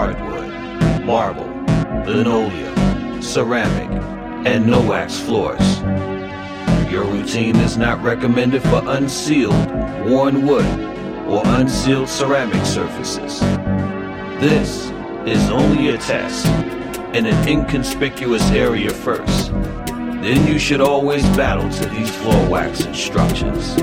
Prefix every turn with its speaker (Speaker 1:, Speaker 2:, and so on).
Speaker 1: hardwood, marble, linoleum, ceramic, and no wax floors. Your routine is not recommended for unsealed, worn wood, or unsealed ceramic surfaces. This is only a test in an inconspicuous area first. Then you should always battle to these floor wax instructions.